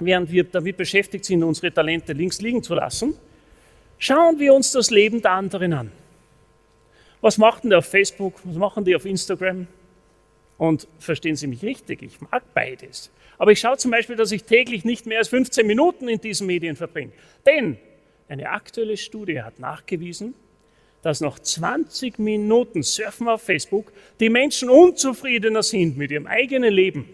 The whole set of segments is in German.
Während wir damit beschäftigt sind, unsere Talente links liegen zu lassen, schauen wir uns das Leben der anderen an. Was machen die auf Facebook? Was machen die auf Instagram? Und verstehen Sie mich richtig, ich mag beides. Aber ich schaue zum Beispiel, dass ich täglich nicht mehr als 15 Minuten in diesen Medien verbringe. Denn eine aktuelle Studie hat nachgewiesen, dass nach 20 Minuten Surfen auf Facebook die Menschen unzufriedener sind mit ihrem eigenen Leben.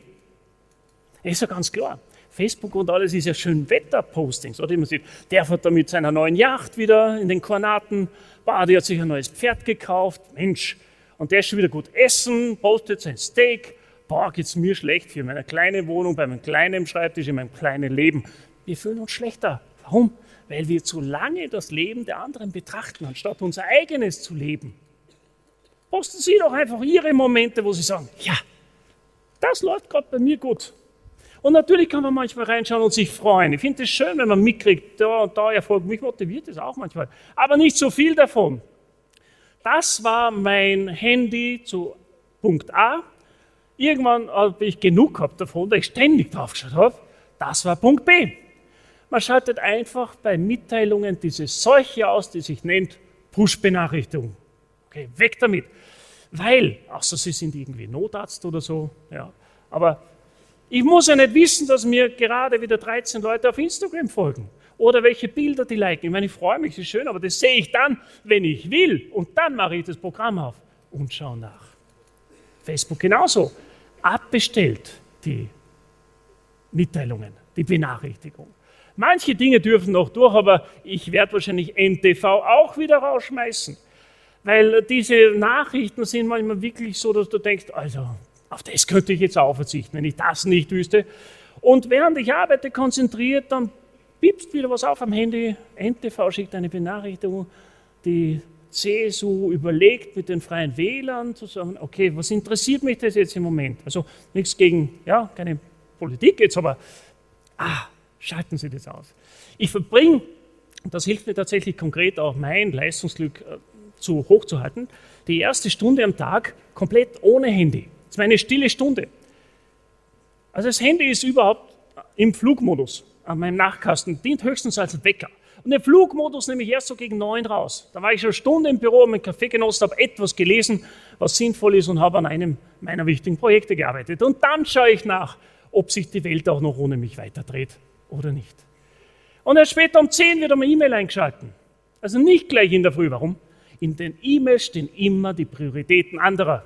Das ist ja ganz klar. Facebook und alles ist ja schön Wetterpostings, oder? Man sieht, der fährt da mit seiner neuen Yacht wieder in den Kornaten, Badi hat sich ein neues Pferd gekauft, Mensch, und der ist schon wieder gut essen, postet sein Steak, boah, geht's mir schlecht hier in meiner kleinen Wohnung, bei meinem kleinen Schreibtisch, in meinem kleinen Leben. Wir fühlen uns schlechter. Warum? Weil wir zu lange das Leben der anderen betrachten, anstatt unser eigenes zu leben. Posten Sie doch einfach Ihre Momente, wo Sie sagen, ja, das läuft gerade bei mir gut. Und natürlich kann man manchmal reinschauen und sich freuen. Ich finde es schön, wenn man mitkriegt, da und da Erfolg. Mich motiviert das auch manchmal. Aber nicht so viel davon. Das war mein Handy zu Punkt A. Irgendwann habe ich genug gehabt davon, da ich ständig drauf geschaut habe. Das war Punkt B. Man schaltet einfach bei Mitteilungen diese Seuche aus, die sich nennt Push-Benachrichtigung. Okay, weg damit. Weil, außer Sie sind irgendwie Notarzt oder so, ja, aber ich muss ja nicht wissen, dass mir gerade wieder 13 Leute auf Instagram folgen oder welche Bilder die liken. Ich meine, ich freue mich, ist schön, aber das sehe ich dann, wenn ich will. Und dann mache ich das Programm auf und schaue nach. Facebook genauso. Abbestellt die Mitteilungen, die Benachrichtigung. Manche Dinge dürfen noch durch, aber ich werde wahrscheinlich NTV auch wieder rausschmeißen. Weil diese Nachrichten sind manchmal wirklich so, dass du denkst, also auf das könnte ich jetzt auch verzichten, wenn ich das nicht wüsste. Und während ich arbeite konzentriert, dann piepst wieder was auf am Handy. NTV schickt eine Benachrichtigung. Die CSU überlegt mit den Freien Wählern zu sagen, okay, was interessiert mich das jetzt im Moment? Also nichts gegen, ja, keine Politik jetzt, aber ah, schalten Sie das aus. Ich verbringe, das hilft mir tatsächlich konkret auch mein Leistungsglück äh, zu hochzuhalten, die erste Stunde am Tag komplett ohne Handy. Das ist meine stille Stunde. Also das Handy ist überhaupt im Flugmodus an meinem Nachkasten, dient höchstens als Wecker. Und den Flugmodus nehme ich erst so gegen neun raus. Da war ich schon eine Stunde im Büro, mit Kaffee genossen, habe etwas gelesen, was sinnvoll ist und habe an einem meiner wichtigen Projekte gearbeitet. Und dann schaue ich nach, ob sich die Welt auch noch ohne mich weiterdreht oder nicht. Und erst später um zehn wird einmal E-Mail eingeschalten. Also nicht gleich in der Früh. Warum? In den E-Mails stehen immer die Prioritäten anderer.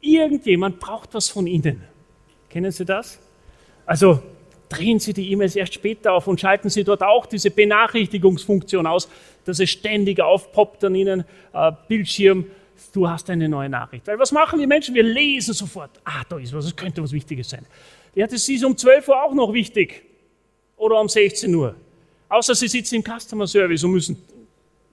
Irgendjemand braucht was von Ihnen. Kennen Sie das? Also drehen Sie die E-Mails erst später auf und schalten Sie dort auch diese Benachrichtigungsfunktion aus, dass es ständig aufpoppt an Ihnen äh, Bildschirm, du hast eine neue Nachricht. Weil was machen die Menschen? Wir lesen sofort. Ah, da ist was, es könnte was Wichtiges sein. Ja, das ist um 12 Uhr auch noch wichtig. Oder um 16 Uhr. Außer Sie sitzen im Customer Service und müssen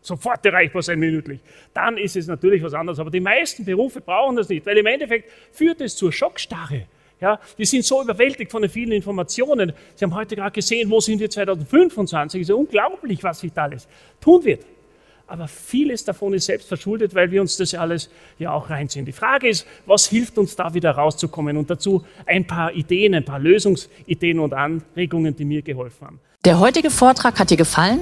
sofort erreichbar sein minütlich. Dann ist es natürlich was anderes. Aber die meisten Berufe brauchen das nicht, weil im Endeffekt führt es zur Schockstarre. Ja, die sind so überwältigt von den vielen Informationen. Sie haben heute gerade gesehen, wo sind wir 2025. Es ist ja unglaublich, was sich da alles tun wird. Aber vieles davon ist selbst verschuldet, weil wir uns das alles ja auch reinziehen. Die Frage ist, was hilft uns da wieder rauszukommen? Und dazu ein paar Ideen, ein paar Lösungsideen und Anregungen, die mir geholfen haben. Der heutige Vortrag hat dir gefallen?